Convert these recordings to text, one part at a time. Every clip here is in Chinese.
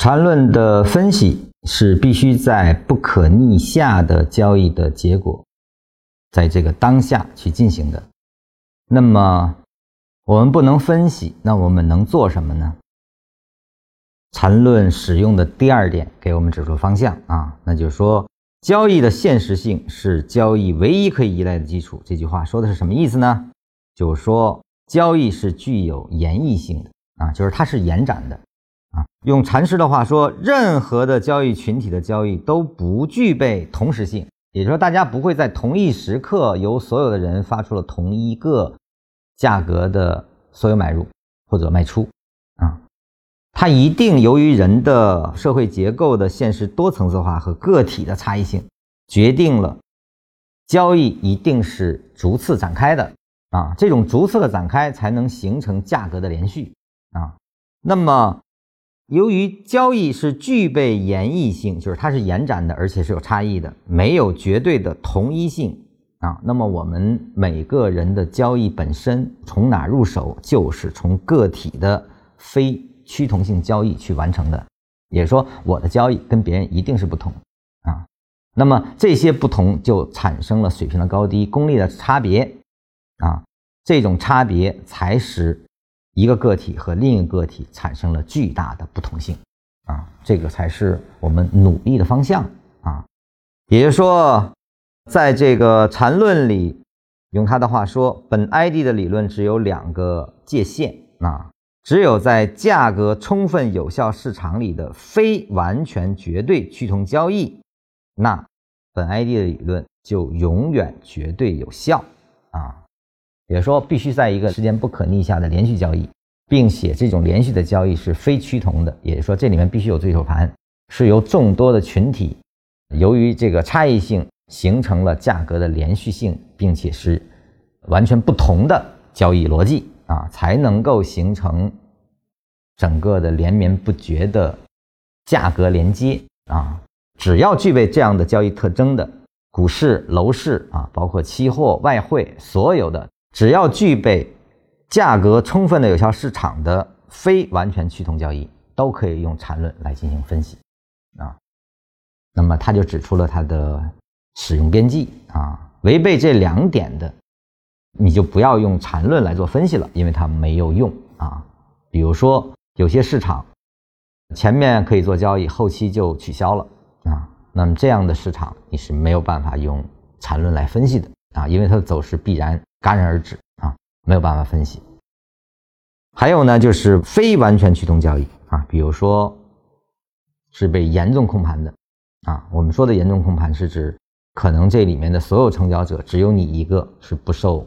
缠论的分析是必须在不可逆下的交易的结果，在这个当下去进行的。那么我们不能分析，那我们能做什么呢？缠论使用的第二点给我们指出方向啊，那就是说交易的现实性是交易唯一可以依赖的基础。这句话说的是什么意思呢？就是说交易是具有延绎性的啊，就是它是延展的啊。用禅师的话说，任何的交易群体的交易都不具备同时性，也就是说，大家不会在同一时刻由所有的人发出了同一个价格的所有买入或者卖出啊。它一定由于人的社会结构的现实多层次化和个体的差异性，决定了交易一定是逐次展开的啊，这种逐次的展开才能形成价格的连续啊。那么，由于交易是具备延异性，就是它是延展的，而且是有差异的，没有绝对的同一性啊。那么，我们每个人的交易本身从哪入手，就是从个体的非。趋同性交易去完成的，也就是说，我的交易跟别人一定是不同啊。那么这些不同就产生了水平的高低、功力的差别啊。这种差别才使一个个体和另一个个体产生了巨大的不同性啊。这个才是我们努力的方向啊。也就是说，在这个缠论里，用他的话说，本 ID 的理论只有两个界限啊。只有在价格充分有效市场里的非完全绝对趋同交易，那本 ID 的理论就永远绝对有效啊。也说，必须在一个时间不可逆下的连续交易，并且这种连续的交易是非趋同的。也就是说，这里面必须有对手盘，是由众多的群体由于这个差异性形成了价格的连续性，并且是完全不同的交易逻辑。啊，才能够形成整个的连绵不绝的价格连接啊！只要具备这样的交易特征的股市、楼市啊，包括期货、外汇，所有的只要具备价格充分的有效市场的非完全趋同交易，都可以用缠论来进行分析啊。那么他就指出了它的使用边际啊，违背这两点的。你就不要用缠论来做分析了，因为它没有用啊。比如说，有些市场前面可以做交易，后期就取消了啊。那么这样的市场你是没有办法用缠论来分析的啊，因为它的走势必然戛然而止啊，没有办法分析。还有呢，就是非完全驱动交易啊，比如说是被严重控盘的啊。我们说的严重控盘是指可能这里面的所有成交者只有你一个是不受。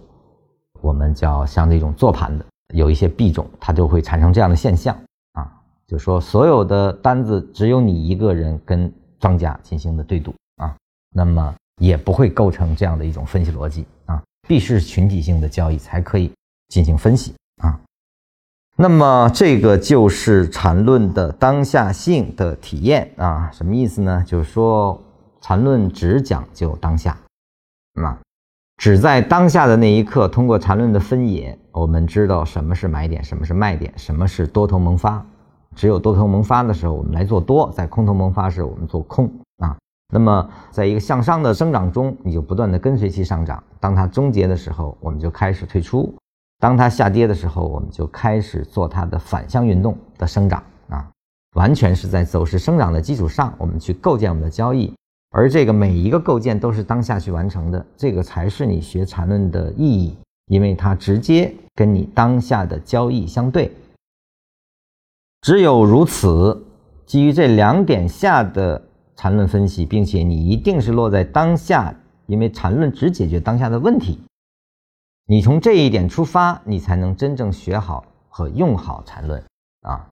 我们叫像这种做盘的，有一些币种，它就会产生这样的现象啊，就说所有的单子只有你一个人跟庄家进行的对赌啊，那么也不会构成这样的一种分析逻辑啊，必须是群体性的交易才可以进行分析啊。那么这个就是缠论的当下性的体验啊，什么意思呢？就是说缠论只讲究当下，啊。只在当下的那一刻，通过缠论的分野，我们知道什么是买点，什么是卖点，什么是多头萌发。只有多头萌发的时候，我们来做多；在空头萌发时，我们做空。那么，在一个向上的生长中，你就不断的跟随其上涨。当它终结的时候，我们就开始退出；当它下跌的时候，我们就开始做它的反向运动的生长啊。完全是在走势生长的基础上，我们去构建我们的交易。而这个每一个构建都是当下去完成的，这个才是你学缠论的意义，因为它直接跟你当下的交易相对。只有如此，基于这两点下的缠论分析，并且你一定是落在当下，因为缠论只解决当下的问题。你从这一点出发，你才能真正学好和用好缠论啊。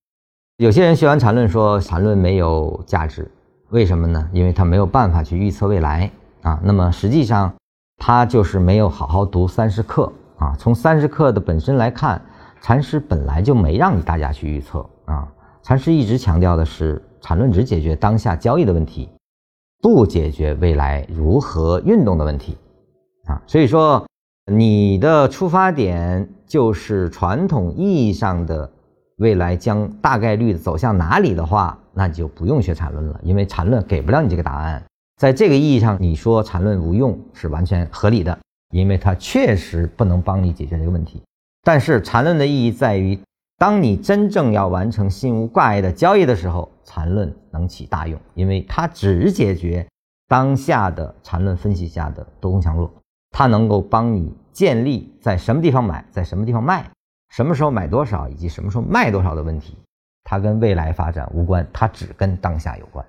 有些人学完缠论说缠论没有价值。为什么呢？因为他没有办法去预测未来啊。那么实际上，他就是没有好好读三十课啊。从三十课的本身来看，禅师本来就没让你大家去预测啊。禅师一直强调的是，缠论只解决当下交易的问题，不解决未来如何运动的问题啊。所以说，你的出发点就是传统意义上的未来将大概率走向哪里的话。那你就不用学缠论了，因为缠论给不了你这个答案。在这个意义上，你说缠论无用是完全合理的，因为它确实不能帮你解决这个问题。但是缠论的意义在于，当你真正要完成心无挂碍的交易的时候，缠论能起大用，因为它只解决当下的缠论分析下的多空强弱，它能够帮你建立在什么地方买，在什么地方卖，什么时候买多少，以及什么时候卖多少的问题。它跟未来发展无关，它只跟当下有关。